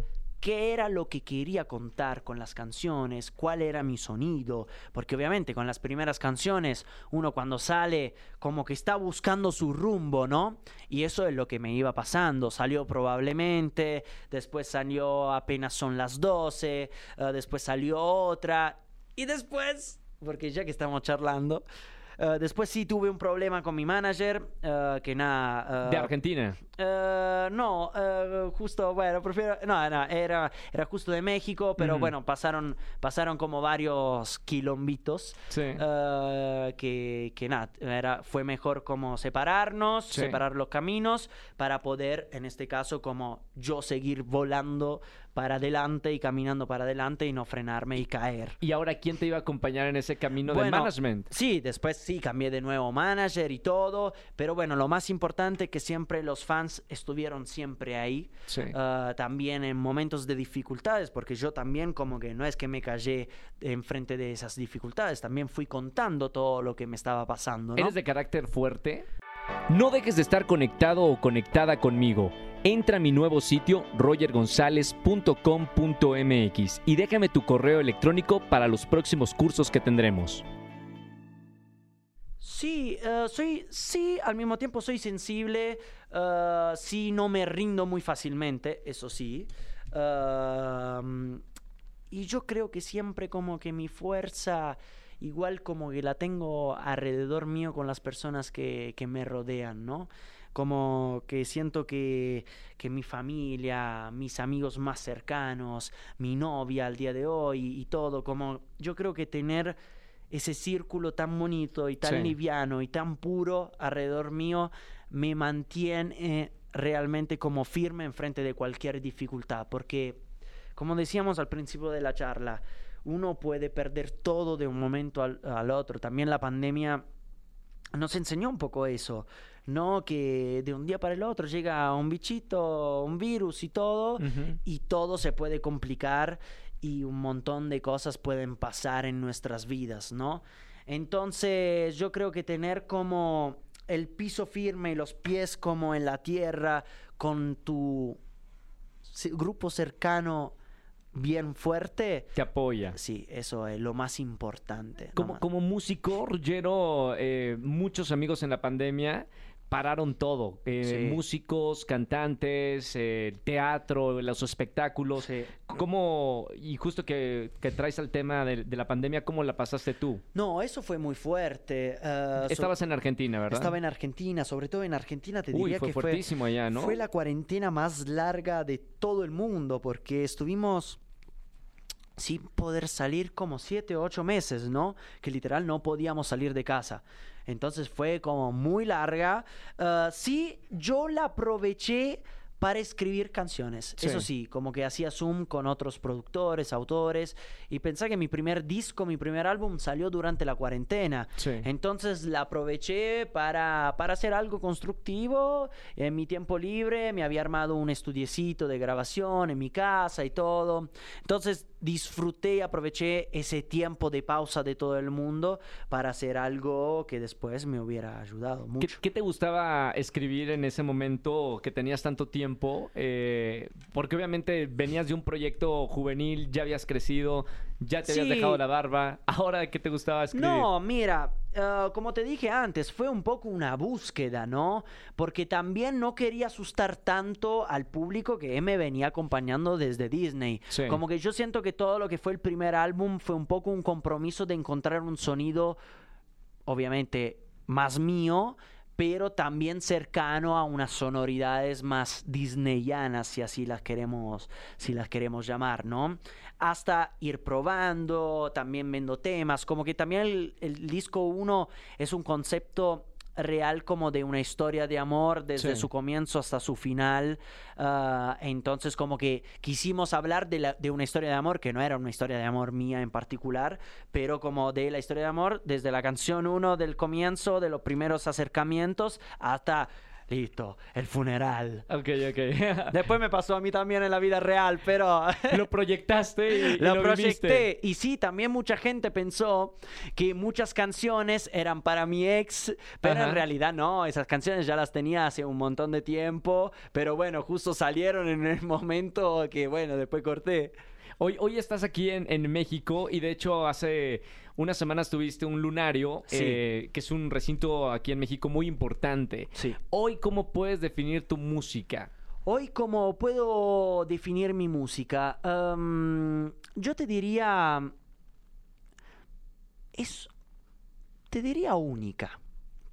qué era lo que quería contar con las canciones, cuál era mi sonido, porque obviamente con las primeras canciones uno cuando sale como que está buscando su rumbo, ¿no? Y eso es lo que me iba pasando, salió probablemente, después salió apenas son las 12, eh, después salió otra y después, porque ya que estamos charlando, eh, después sí tuve un problema con mi manager, eh, que nada... eh, De Argentina. no, justo, bueno, prefiero... No, no, era, era justo de México, pero bueno, pasaron, pasaron como varios quilombitos. Sí. que, que nada, era, fue mejor como separarnos, Sí. separar los caminos para poder, en este caso, como yo seguir volando para adelante y caminando para adelante y no frenarme y caer. ¿Y ahora quién te iba a acompañar en ese camino de Bueno, management? Sí, después sí, cambié de nuevo manager y todo, pero bueno, lo más importante que siempre los fans estuvieron siempre ahí, Sí. ah, también en momentos de dificultades, porque yo también como que no es que me callé enfrente de esas dificultades, también fui contando todo lo que me estaba pasando, ¿no? ¿Eres de carácter fuerte? No dejes de estar conectado o conectada conmigo. Entra a mi nuevo sitio rogergonzalez.com.mx y déjame tu correo electrónico para los próximos cursos que tendremos. Sí, eh, soy, sí, al mismo tiempo soy sensible, eh, sí, no me rindo muy fácilmente, eso sí. Um, y yo creo que siempre como que mi fuerza, igual como que la tengo alrededor mío con las personas que, que me rodean, ¿no? Como que siento que, que mi familia, mis amigos más cercanos, mi novia al día de hoy y todo, como yo creo que tener ese círculo tan bonito y tan Sí. liviano y tan puro alrededor mío me mantiene eh, realmente como firme enfrente de cualquier dificultad, porque como decíamos al principio de la charla, uno puede perder todo de un momento al, al otro. También la pandemia nos enseñó un poco eso, ¿no? Que de un día para el otro llega un bichito, un virus y todo, y todo se puede complicar y un montón de cosas pueden pasar en nuestras vidas, ¿no? Entonces yo creo que tener como el piso firme y los pies como en la tierra con tu grupo cercano bien fuerte, Te apoya. sí, eso es lo más importante. Como, como músico, Ruggero, eh, muchos amigos en la pandemia pararon todo. Eh, Sí. Músicos, cantantes, eh, teatro, los espectáculos. Sí. ¿Cómo, y justo que, que traes al tema de, de la pandemia, cómo la pasaste tú? No, eso fue muy fuerte. eh, so- Estabas en Argentina, ¿verdad? Estaba en Argentina, sobre todo en Argentina te Uy, diría fue que fue, fuertísimo allá, ¿no? fue la cuarentena más larga de todo el mundo porque estuvimos sin poder salir como siete o ocho meses, ¿no? Que literal no podíamos salir de casa. Entonces fue como muy larga. Ah, sí, yo la aproveché para escribir canciones. Sí. Eso sí, como que hacía Zoom con otros productores, autores, y pensé que mi primer disco, mi primer álbum salió durante la cuarentena. Sí. Entonces la aproveché para, para hacer algo constructivo en mi tiempo libre. Me había armado un estudiecito de grabación en mi casa y todo. Entonces disfruté y aproveché ese tiempo de pausa de todo el mundo para hacer algo que después me hubiera ayudado ¿Qué, mucho. qué te gustaba escribir en ese momento que tenías tanto tiempo? Eh, porque obviamente venías de un proyecto juvenil, ya habías crecido, ya te habías dejado la barba. Ahora, ¿qué te gustaba escribir? No, mira, eh, como te dije antes, fue un poco una búsqueda, ¿no? Porque también no quería asustar tanto al público que me venía acompañando desde Disney. Sí. Como que yo siento que todo lo que fue el primer álbum fue un poco un compromiso de encontrar un sonido, obviamente, más mío, pero también cercano a unas sonoridades más disneyanas, si así las queremos, si las queremos llamar, ¿no? Hasta ir probando, también viendo temas, como que también el, el disco 1 es un concepto real como de una historia de amor desde Sí. su comienzo hasta su final. ah, entonces como que quisimos hablar de, la- de una historia de amor que no era una historia de amor mía en particular, pero como de la historia de amor desde la canción 1 del comienzo, de los primeros acercamientos, hasta listo, el funeral. Ok, ok. Después me pasó a mí también en la vida real, pero lo proyectaste y, y lo, lo proyecté. viviste. Y sí, también mucha gente pensó que muchas canciones eran para mi ex, pero Ajá. en realidad no, esas canciones ya las tenía hace un montón de tiempo, pero bueno, justo salieron en el momento que, bueno, después corté. Hoy, hoy estás aquí en, en México y de hecho hace unas semanas tuviste un lunario, Sí. eh, que es un recinto aquí en México muy importante. Sí. Hoy, ¿cómo puedes definir tu música? Hoy, ¿cómo puedo definir mi música? Yo te diría... Es... Te diría única.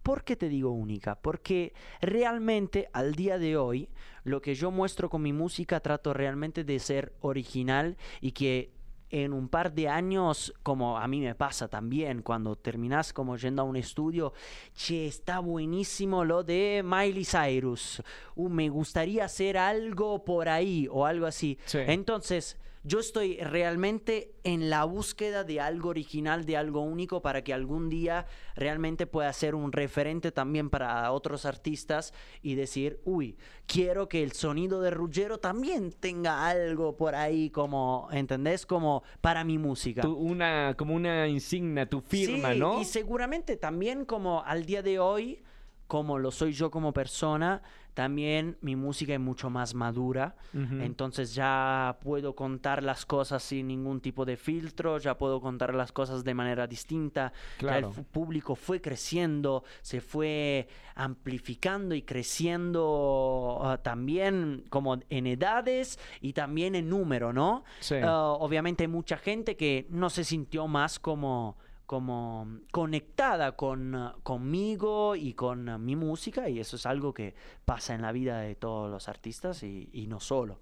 ¿Por qué te digo única? Porque realmente al día de hoy lo que yo muestro con mi música trato realmente de ser original y que en un par de años, como a mí me pasa también, cuando terminas como yendo a un estudio, che, está buenísimo lo de Miley Cyrus, Uh, me gustaría hacer algo por ahí o algo así. Sí. Entonces, yo estoy realmente en la búsqueda de algo original, de algo único, para que algún día realmente pueda ser un referente también para otros artistas y decir, uy, quiero que el sonido de Ruggero también tenga algo por ahí como, ¿entendés? Como para mi música. Tu- una, como una insignia, tu firma, Sí, ¿no? Y seguramente también como al día de hoy, como lo soy yo como persona, también mi música es mucho más madura. Entonces ya puedo contar las cosas sin ningún tipo de filtro, ya puedo contar las cosas de manera distinta. Ya el público fue creciendo, se fue amplificando y creciendo ah, también como en edades y también en número, ¿no? Sí. Ah, obviamente hay mucha gente que no se sintió más como como conectada con conmigo y con ah, mi música y eso es algo que pasa en la vida de todos los artistas y, y no solo.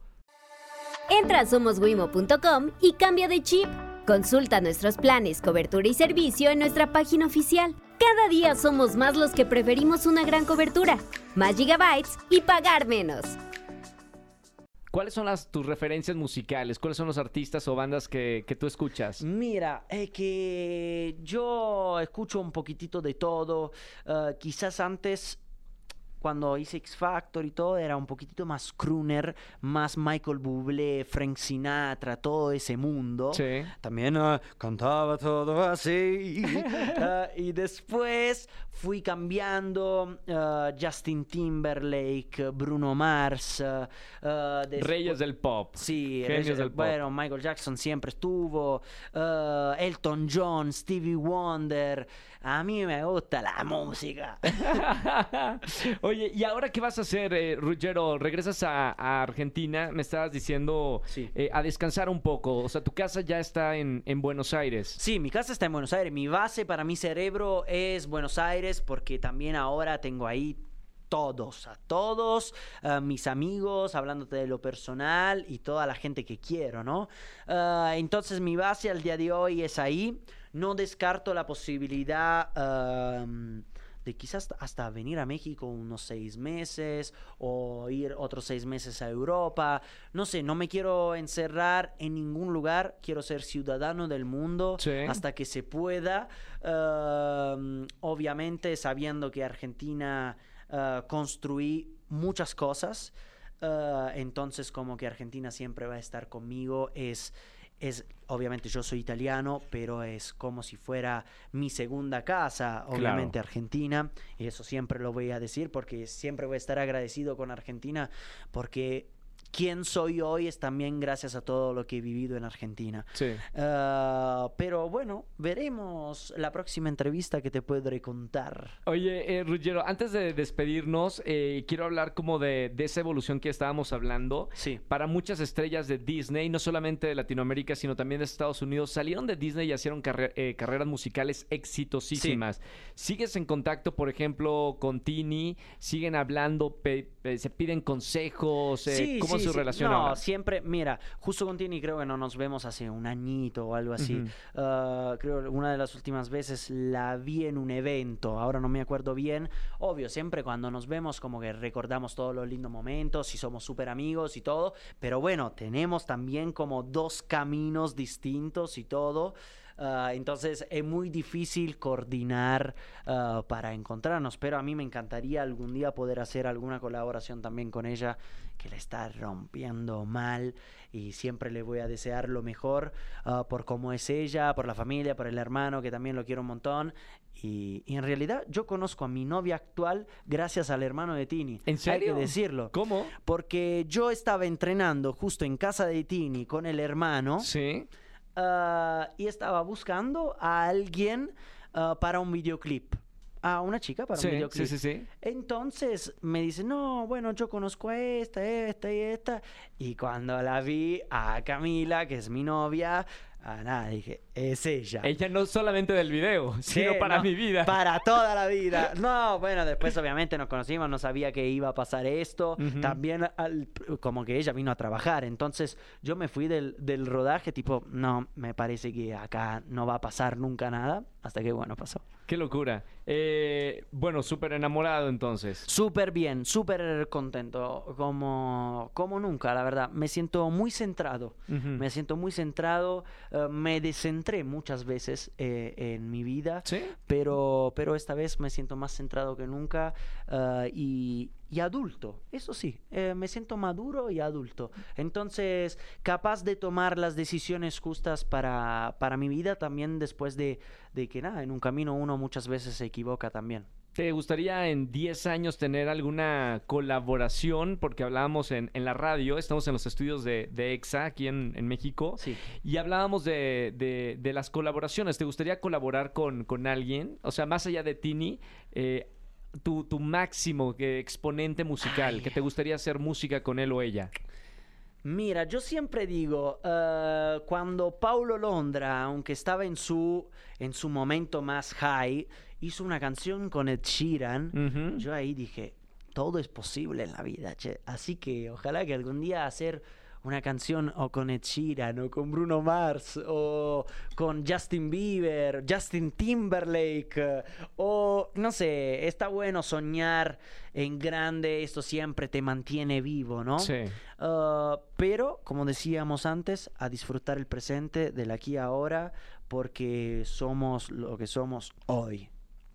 Entra a somoswimo.com y cambia de chip. Consulta nuestros planes, cobertura y servicio en nuestra página oficial. Cada día somos más los que preferimos una gran cobertura, más gigabytes y pagar menos. ¿Cuáles son las, tus referencias musicales? ¿Cuáles son los artistas o bandas que, que tú escuchas? Mira, es que yo escucho un poquitito de todo. eh, quizás antes, cuando hice X Factor y todo, era un poquitito más crooner, más Michael Bublé, Frank Sinatra, todo ese mundo. Sí. También eh, cantaba todo así. Eh, y después fui cambiando eh, Justin Timberlake, Bruno Mars. Reyes del pop. Sí, Reyes- del pop. bueno, Michael Jackson siempre estuvo, Elton John, Stevie Wonder. A mí me gusta la música. Oye, ¿y ahora qué vas a hacer, eh, Ruggero? ¿Regresas a, a Argentina? Me estabas diciendo Sí. eh, a descansar un poco. O sea, tu casa ya está en, en Buenos Aires. Sí, mi casa está en Buenos Aires. Mi base para mi cerebro es Buenos Aires porque también ahora tengo ahí todos, a todos eh, mis amigos, hablándote de lo personal y toda la gente que quiero, ¿no? Eh, entonces mi base al día de hoy es ahí. No descarto la posibilidad de quizás hasta venir a México unos seis meses o ir otros seis meses a Europa. No sé, no me quiero encerrar en ningún lugar. Quiero ser ciudadano del mundo Sí. hasta que se pueda. Obviamente sabiendo que Argentina eh, construí muchas cosas. eh, entonces como que Argentina siempre va a estar conmigo. Es, es, obviamente yo soy italiano, pero es como si fuera mi segunda casa, obviamente Argentina. Y eso siempre lo voy a decir porque siempre voy a estar agradecido con Argentina porque quien soy hoy es también gracias a todo lo que he vivido en Argentina. Sí. Ah, pero bueno, veremos la próxima entrevista que te podré contar. Oye, eh, Ruggero, antes de despedirnos, eh, quiero hablar como de, de esa evolución que estábamos hablando. Sí. Para muchas estrellas de Disney, no solamente de Latinoamérica, sino también de Estados Unidos, salieron de Disney y hicieron carre- eh, carreras musicales exitosísimas. ¿Sigues en contacto, por ejemplo, con Tini? ¿Siguen hablando? ¿Se piden consejos? Eh, ¿Cómo es su relación no, ahora? siempre, mira, justo con Tini creo que no nos vemos hace un añito o algo así. Ujú. Ah, creo que una de las últimas veces la vi en un evento, ahora no me acuerdo bien. Obvio, siempre cuando nos vemos como que recordamos todos los lindos momentos y somos súper amigos y todo, pero bueno, tenemos también como dos caminos distintos y todo. Ah, entonces es muy difícil coordinar ah, para encontrarnos, pero a mí me encantaría algún día poder hacer alguna colaboración también con ella, que la está rompiendo mal y siempre le voy a desear lo mejor ah, por cómo es ella, por la familia, por el hermano, que también lo quiero un montón. Y, y en realidad yo conozco a mi novia actual gracias al hermano de Tini. ¿En serio? Hay que decirlo. ¿Cómo? Porque yo estaba entrenando justo en casa de Tini con el hermano Sí. ah, y estaba buscando a alguien ah, para un videoclip. A una chica para Sí, un videoclip. sí, sí, sí. Entonces me dice, no, bueno, yo conozco a esta, esta y esta. Y cuando la vi a Camila, que es mi novia, a nada, dije, es ella. Ella no solamente del video, sino Sí, para no, mi vida. Para toda la vida. No, bueno, después obviamente nos conocimos, no sabía que iba a pasar esto. También al- como que ella vino a trabajar. Entonces yo me fui del, del rodaje tipo, no, me parece que acá no va a pasar nunca nada. Hasta que bueno, pasó. Qué locura. Eh, bueno, súper enamorado entonces. Súper bien, súper contento, como, como nunca, la verdad. Me siento muy centrado. Me siento muy centrado. eh, me descentré muchas veces eh, en mi vida. ¿Sí? pero, pero esta vez me siento más centrado que nunca ah, y, y adulto, eso sí, eh, me siento maduro y adulto. Entonces, capaz de tomar las decisiones justas para, para mi vida también después de, de que nada, en un camino uno muchas veces se equivoca también. ¿Te gustaría en 10 años tener alguna colaboración? Porque hablábamos en, en la radio, estamos en los estudios de, de EXA aquí en, en México. Sí. Y hablábamos de, de- de las colaboraciones. ¿Te gustaría colaborar con, con alguien? O sea, más allá de Tini, eh, tu, tu máximo que exponente musical, Ay. que te gustaría hacer música con él o ella. Mira, yo siempre digo, eh, cuando Paulo Londra, aunque estaba en su, en su momento más high, hizo una canción con Ed Sheeran, Ujú. yo ahí dije, todo es posible en la vida, che. Así que ojalá que algún día hacer una canción o con Ed Sheeran o con Bruno Mars o con Justin Bieber, Justin Timberlake o no sé, está bueno soñar en grande, esto siempre te mantiene vivo, ¿no? Sí. Uh, pero, como decíamos antes, a disfrutar el presente del aquí a ahora, porque somos lo que somos hoy.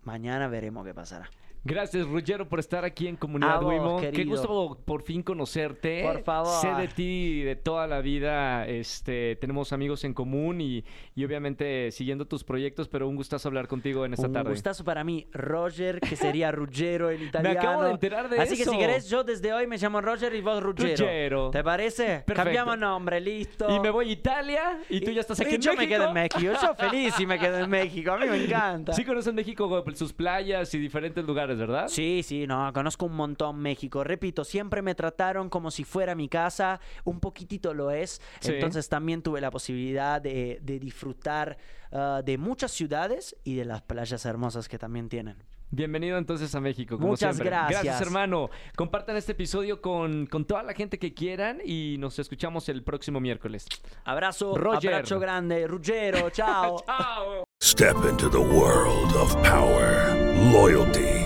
Mañana veremos qué pasará. Gracias, Ruggiero, por estar aquí en Comunidad A vos, Wimo. Qué gusto por fin conocerte. Por favor. Sé de ti de toda la vida. Este, tenemos amigos en común y, y obviamente siguiendo tus proyectos, pero un gustazo hablar contigo en esta Un tarde. gustazo para mí, Roger, que sería Ruggero en italiano. acabo de enterar de Así que eso. si querés, yo desde hoy me llamo Roger y vos Ruggero. Ruggero. ¿Te parece? Perfecto. Cambiamos nombre, listo. Y me voy a Italia y tú ya estás aquí Y en yo México. me quedo en México. Yo feliz si me quedo en México. A mí me encanta. Sí conoces México, sus playas y diferentes lugares, ¿verdad? Sí, sí, no, conozco un montón México. Repito, siempre me trataron como si fuera mi casa, un poquitito lo es. Sí. Entonces también tuve la posibilidad de, de disfrutar ah, de muchas ciudades y de las playas hermosas que también tienen. Bienvenido entonces a México. Como Muchas siempre. gracias. Gracias, hermano. Compartan este episodio con, con toda la gente que quieran y nos escuchamos el próximo miércoles. Abrazo, Roger. abrazo grande, Ruggero, chao. ¡Chao! Step into the world of power, loyalty,